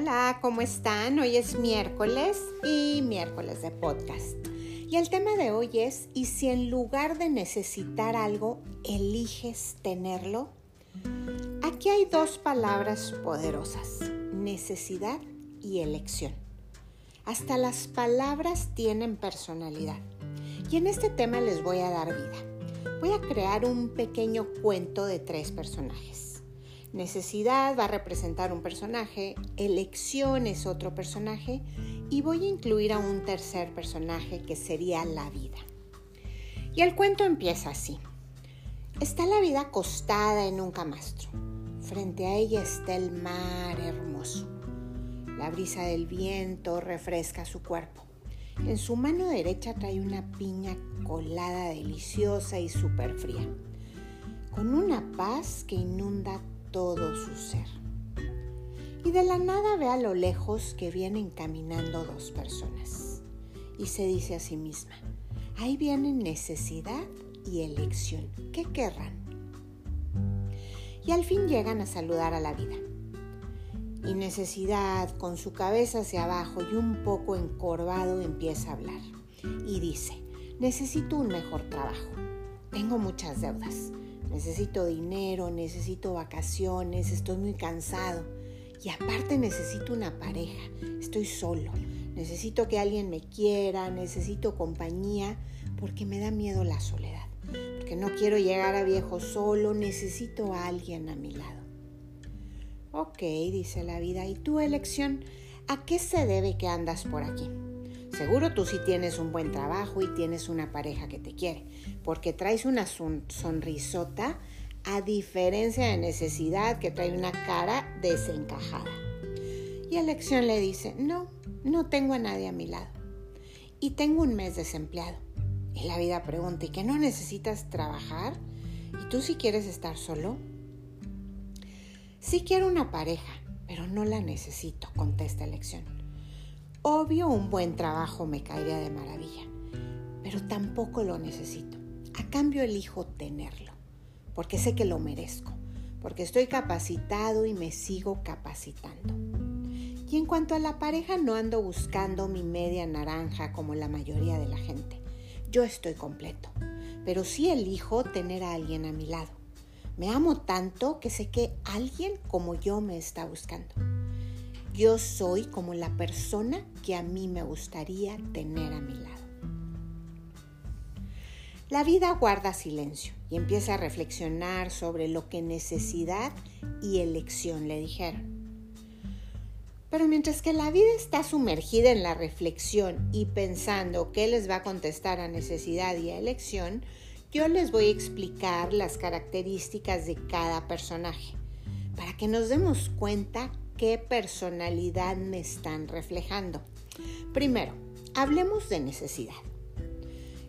Hola, ¿cómo están? Hoy es miércoles y miércoles de podcast. Y el tema de hoy es, ¿y si en lugar de necesitar algo, eliges tenerlo? Aquí hay dos palabras poderosas, necesidad y elección. Hasta las palabras tienen personalidad. Y en este tema les voy a dar vida. Voy a crear un pequeño cuento de tres personajes. Necesidad va a representar un personaje, elección es otro personaje y voy a incluir a un tercer personaje que sería la vida. Y el cuento empieza así. Está la vida acostada en un camastro. Frente a ella está el mar hermoso. La brisa del viento refresca su cuerpo. En su mano derecha trae una piña colada deliciosa y súper fría, con una paz que inunda todo su ser. Y de la nada ve a lo lejos que vienen caminando dos personas. Y se dice a sí misma, ahí vienen necesidad y elección. ¿Qué querrán? Y al fin llegan a saludar a la vida. Y necesidad, con su cabeza hacia abajo y un poco encorvado, empieza a hablar. Y dice, necesito un mejor trabajo. Tengo muchas deudas necesito dinero, necesito vacaciones, estoy muy cansado. Y aparte necesito una pareja, estoy solo, necesito que alguien me quiera, necesito compañía, porque me da miedo la soledad, porque no quiero llegar a viejo solo, necesito a alguien a mi lado. Ok, dice la vida, ¿y tu elección? ¿A qué se debe que andas por aquí? Seguro tú sí tienes un buen trabajo y tienes una pareja que te quiere, porque traes una sonrisota a diferencia de necesidad que trae una cara desencajada. Y Elección le dice, no, no tengo a nadie a mi lado. Y tengo un mes desempleado. Y la vida pregunta, ¿y que no necesitas trabajar? ¿Y tú si quieres estar solo? Sí quiero una pareja, pero no la necesito, contesta Elección. Obvio, un buen trabajo me caería de maravilla, pero tampoco lo necesito. A cambio elijo tenerlo, porque sé que lo merezco, porque estoy capacitado y me sigo capacitando. Y en cuanto a la pareja, no ando buscando mi media naranja como la mayoría de la gente. Yo estoy completo, pero sí elijo tener a alguien a mi lado. Me amo tanto que sé que alguien como yo me está buscando. Yo soy como la persona que a mí me gustaría tener a mi lado. La vida guarda silencio y empieza a reflexionar sobre lo que necesidad y elección le dijeron. Pero mientras que la vida está sumergida en la reflexión y pensando qué les va a contestar a necesidad y a elección, yo les voy a explicar las características de cada personaje para que nos demos cuenta qué personalidad me están reflejando. Primero, hablemos de necesidad.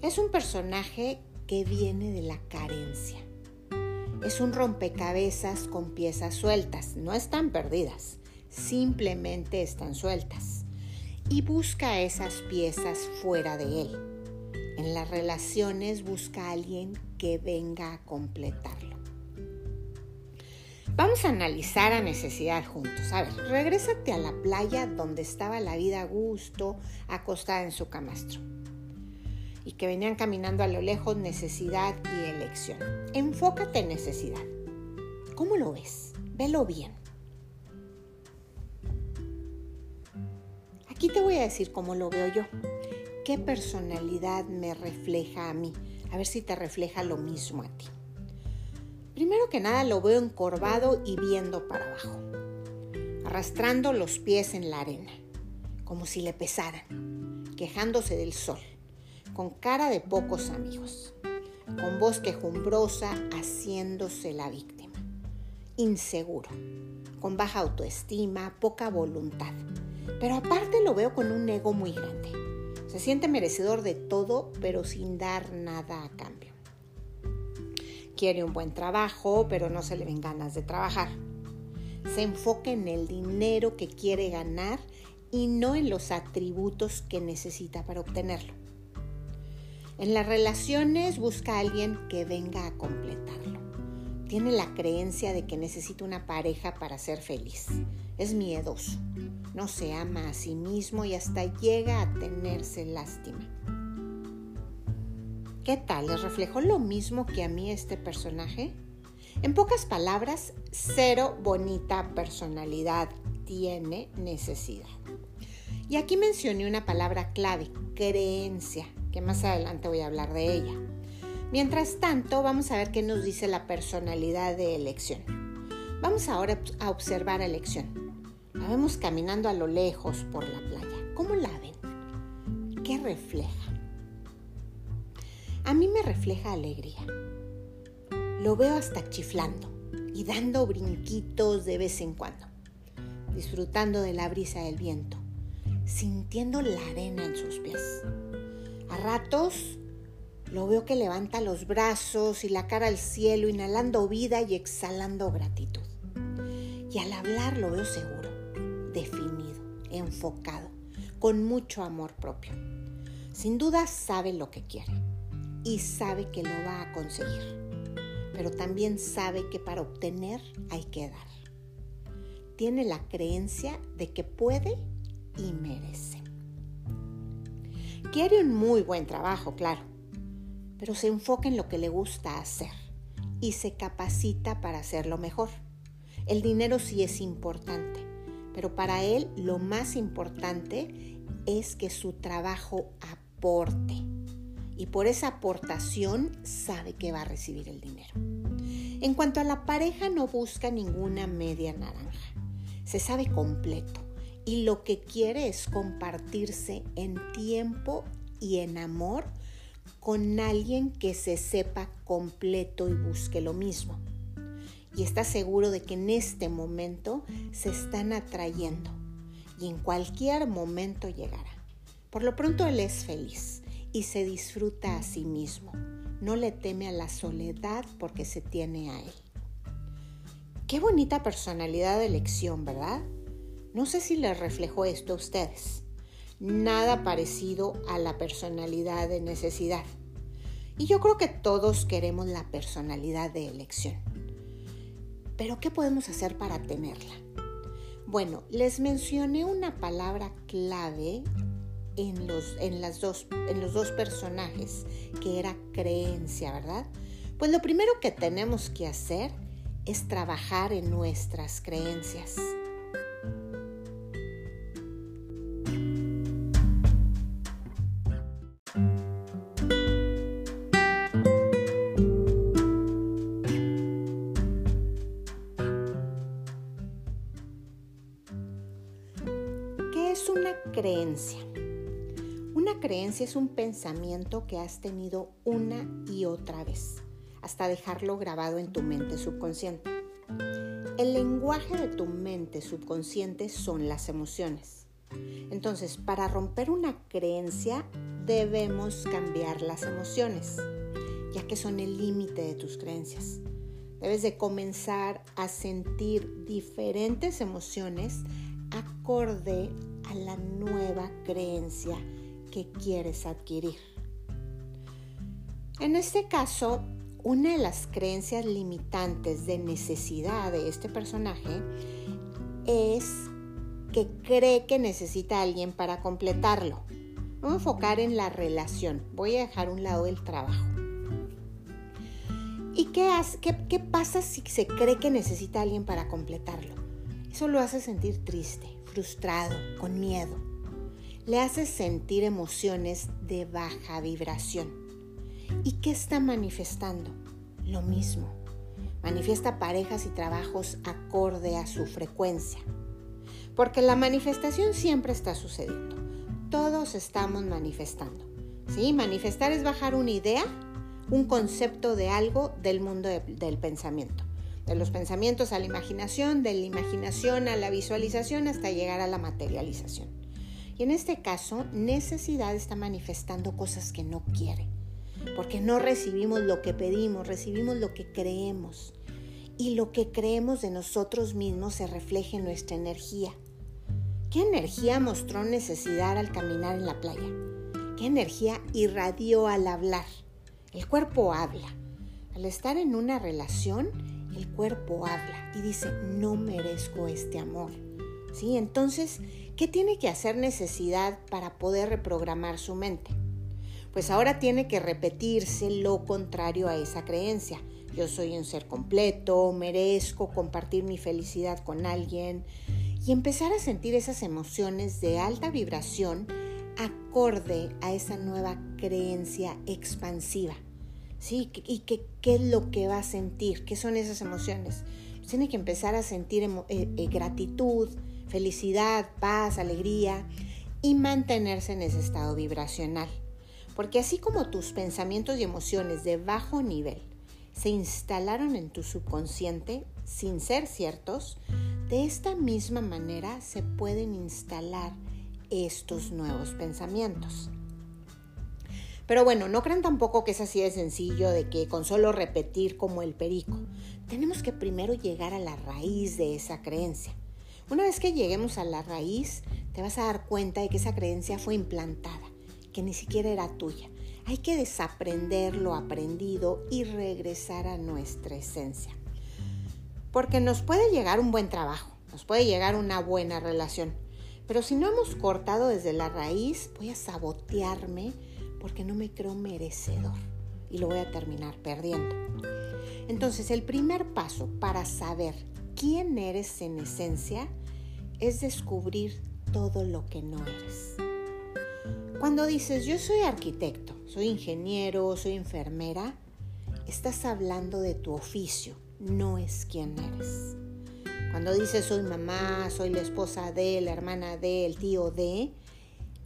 Es un personaje que viene de la carencia. Es un rompecabezas con piezas sueltas, no están perdidas, simplemente están sueltas. Y busca esas piezas fuera de él. En las relaciones busca a alguien que venga a completarlo. Vamos a analizar a necesidad juntos. A ver, regrésate a la playa donde estaba la vida a gusto, acostada en su camastro. Y que venían caminando a lo lejos necesidad y elección. Enfócate en necesidad. ¿Cómo lo ves? Velo bien. Aquí te voy a decir cómo lo veo yo. ¿Qué personalidad me refleja a mí? A ver si te refleja lo mismo a ti. Primero que nada lo veo encorvado y viendo para abajo, arrastrando los pies en la arena, como si le pesaran, quejándose del sol, con cara de pocos amigos, con voz quejumbrosa haciéndose la víctima, inseguro, con baja autoestima, poca voluntad, pero aparte lo veo con un ego muy grande. Se siente merecedor de todo, pero sin dar nada a cambio quiere un buen trabajo, pero no se le ven ganas de trabajar. Se enfoca en el dinero que quiere ganar y no en los atributos que necesita para obtenerlo. En las relaciones busca a alguien que venga a completarlo. Tiene la creencia de que necesita una pareja para ser feliz. Es miedoso. no se ama a sí mismo y hasta llega a tenerse lástima. ¿Qué tal? ¿Les reflejó lo mismo que a mí este personaje? En pocas palabras, cero bonita personalidad tiene necesidad. Y aquí mencioné una palabra clave, creencia, que más adelante voy a hablar de ella. Mientras tanto, vamos a ver qué nos dice la personalidad de elección. Vamos ahora a observar a elección. La vemos caminando a lo lejos por la playa. ¿Cómo la ven? ¿Qué refleja? A mí me refleja alegría. Lo veo hasta chiflando y dando brinquitos de vez en cuando, disfrutando de la brisa del viento, sintiendo la arena en sus pies. A ratos lo veo que levanta los brazos y la cara al cielo, inhalando vida y exhalando gratitud. Y al hablar lo veo seguro, definido, enfocado, con mucho amor propio. Sin duda sabe lo que quiere y sabe que lo va a conseguir, pero también sabe que para obtener hay que dar. Tiene la creencia de que puede y merece. Quiere un muy buen trabajo, claro, pero se enfoca en lo que le gusta hacer y se capacita para hacerlo mejor. El dinero sí es importante, pero para él lo más importante es que su trabajo aporte y por esa aportación sabe que va a recibir el dinero. En cuanto a la pareja no busca ninguna media naranja, se sabe completo y lo que quiere es compartirse en tiempo y en amor con alguien que se sepa completo y busque lo mismo. Y está seguro de que en este momento se están atrayendo y en cualquier momento llegará. Por lo pronto él es feliz y se disfruta a sí mismo. No le teme a la soledad porque se tiene a él. Qué bonita personalidad de elección, ¿verdad? No sé si les reflejó esto a ustedes nada parecido a la personalidad de necesidad. Y yo creo que todos queremos la personalidad de elección. Pero ¿qué podemos hacer para tenerla? Bueno, les mencioné una palabra clave en los, en las dos, en los dos personajes, que era creencia, ¿verdad? Pues lo primero que tenemos que hacer es trabajar en nuestras creencias. creencia. Una creencia es un pensamiento que has tenido una y otra vez, hasta dejarlo grabado en tu mente subconsciente. El lenguaje de tu mente subconsciente son las emociones. Entonces, para romper una creencia, debemos cambiar las emociones, ya que son el límite de tus creencias. Debes de comenzar a sentir diferentes emociones acorde a la nueva creencia que quieres adquirir. En este caso, una de las creencias limitantes de necesidad de este personaje es que cree que necesita a alguien para completarlo. Vamos a enfocar en la relación. Voy a dejar un lado el trabajo. ¿Y qué, qué pasa si se cree que necesita a alguien para completarlo? Eso lo hace sentir triste, frustrado, con miedo. Le hace sentir emociones de baja vibración. ¿Y qué está manifestando? Lo mismo. Manifiesta parejas y trabajos acorde a su frecuencia. Porque la manifestación siempre está sucediendo. Todos estamos manifestando. ¿Sí? Manifestar es bajar una idea, un concepto de algo del mundo del pensamiento de los pensamientos a la imaginación, de la imaginación a la visualización hasta llegar a la materialización. Y en este caso, necesidad está manifestando cosas que no quiere, porque no recibimos lo que pedimos, recibimos lo que creemos. Y lo que creemos de nosotros mismos se refleja en nuestra energía. ¿Qué energía mostró necesidad al caminar en la playa? ¿Qué energía irradió al hablar? El cuerpo habla. Al estar en una relación, el cuerpo habla y dice, no merezco este amor. ¿Sí? Entonces, ¿Qué tiene que hacer necesidad para poder reprogramar su mente? Pues ahora tiene que repetirse lo contrario a esa creencia. Yo soy un ser completo, merezco compartir mi felicidad con alguien y empezar a sentir esas emociones de alta vibración acorde a esa nueva creencia expansiva. ¿Sí? ¿Y qué, es lo que va a sentir? ¿Qué son esas emociones? Tiene que empezar a sentir eh, eh, gratitud, felicidad, paz, alegría y mantenerse en ese estado vibracional. Porque así como tus pensamientos y emociones de bajo nivel se instalaron en tu subconsciente sin ser ciertos, de esta misma manera se pueden instalar estos nuevos pensamientos. Pero bueno, no crean tampoco que es así de sencillo de que con solo repetir como el perico. Tenemos que primero llegar a la raíz de esa creencia. Una vez que lleguemos a la raíz, te vas a dar cuenta de que esa creencia fue implantada, que ni siquiera era tuya. Hay que desaprender lo aprendido y regresar a nuestra esencia. Porque nos puede llegar un buen trabajo, nos puede llegar una buena relación, pero si no hemos cortado desde la raíz, voy a sabotearme porque no me creo merecedor y lo voy a terminar perdiendo. Entonces, el primer paso para saber quién eres en esencia es descubrir todo lo que no eres. Cuando dices yo soy arquitecto, soy ingeniero, soy enfermera, estás hablando de tu oficio, no es quién eres. Cuando dices soy mamá, soy la esposa de, la hermana de, el tío de,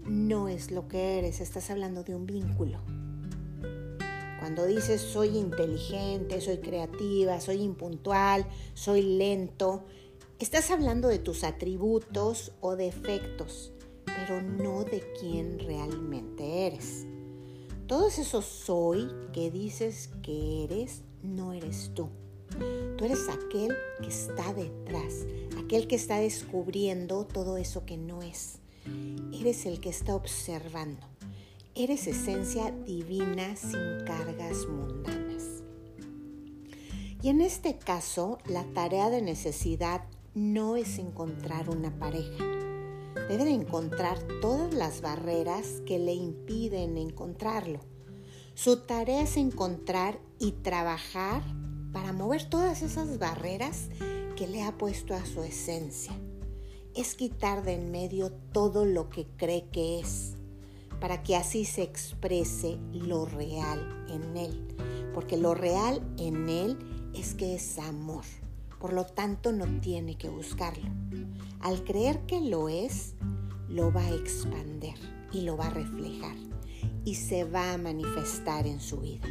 no es lo que eres, estás hablando de un vínculo. Cuando dices soy inteligente, soy creativa, soy impuntual, soy lento, estás hablando de tus atributos o defectos pero no de quién realmente eres. Todos esos soy que dices que eres, no eres tú. Tú eres aquel que está detrás, aquel que está descubriendo todo eso que no es. Eres el que está observando. Eres esencia divina sin cargas mundanas. Y en este caso, la tarea de necesidad no es encontrar una pareja debe de encontrar todas las barreras que le impiden encontrarlo. Su tarea es encontrar y trabajar para mover todas esas barreras que le ha puesto a su esencia. Es quitar de en medio todo lo que cree que es, para que así se exprese lo real en él. Porque lo real en él es que es amor. Por lo tanto, no tiene que buscarlo. Al creer que lo es, lo va a expander y lo va a reflejar y se va a manifestar en su vida.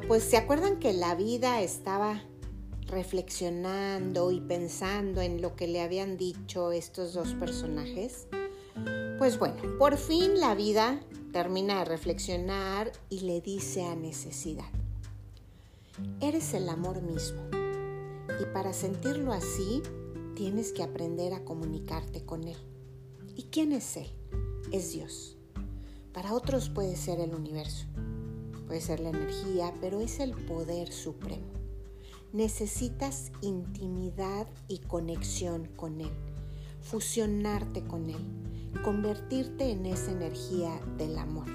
Pues se acuerdan que la vida estaba reflexionando y pensando en lo que le habían dicho estos dos personajes, pues bueno, por fin la vida termina de reflexionar y le dice a necesidad, eres el amor mismo y para sentirlo así tienes que aprender a comunicarte con Él. ¿Y quién es Él? Es Dios. Para otros puede ser el universo, puede ser la energía, pero es el poder supremo necesitas intimidad y conexión con Él, fusionarte con Él, convertirte en esa energía del amor.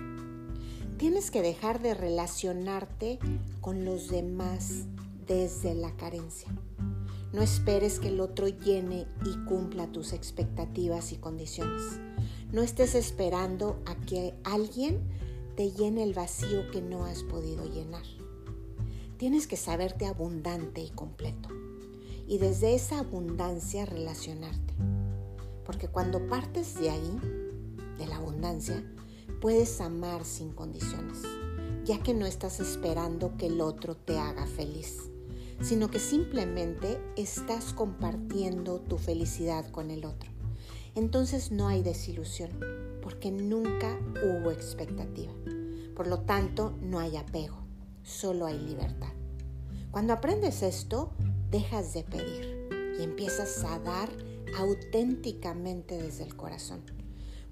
Tienes que dejar de relacionarte con los demás desde la carencia. No esperes que el otro llene y cumpla tus expectativas y condiciones. No estés esperando a que alguien te llene el vacío que no has podido llenar. Tienes que saberte abundante y completo. Y desde esa abundancia relacionarte. Porque cuando partes de ahí, de la abundancia, puedes amar sin condiciones, ya que no estás esperando que el otro te haga feliz, sino que simplemente estás compartiendo tu felicidad con el otro. Entonces no hay desilusión, porque nunca hubo expectativa. Por lo tanto, no hay apego solo hay libertad. Cuando aprendes esto, dejas de pedir y empiezas a dar auténticamente desde el corazón.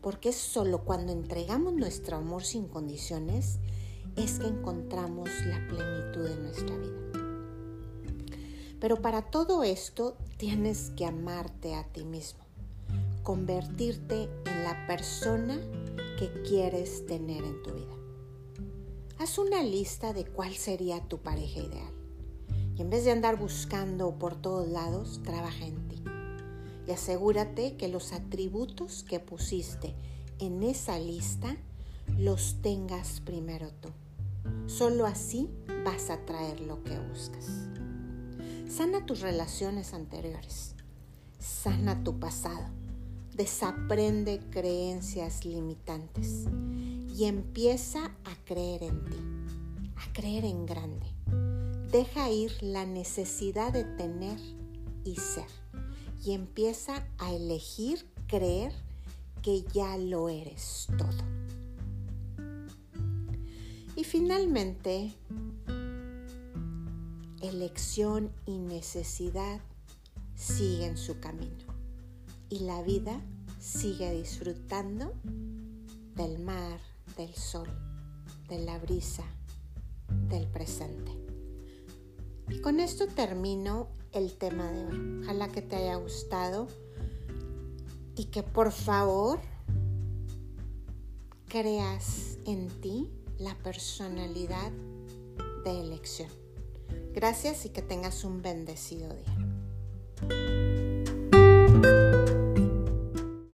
Porque es solo cuando entregamos nuestro amor sin condiciones es que encontramos la plenitud de nuestra vida. Pero para todo esto tienes que amarte a ti mismo, convertirte en la persona que quieres tener en tu vida. Haz una lista de cuál sería tu pareja ideal. Y en vez de andar buscando por todos lados, trabaja en ti. Y asegúrate que los atributos que pusiste en esa lista los tengas primero tú. Solo así vas a traer lo que buscas. Sana tus relaciones anteriores. Sana tu pasado. Desaprende creencias limitantes y empieza a creer en ti, a creer en grande. Deja ir la necesidad de tener y ser y empieza a elegir creer que ya lo eres todo. Y finalmente, elección y necesidad siguen su camino y la vida sigue disfrutando del mar, del sol, de la brisa, del presente. Y con esto termino el tema de hoy. Ojalá que te haya gustado y que por favor creas en ti la personalidad de elección. Gracias y que tengas un bendecido día.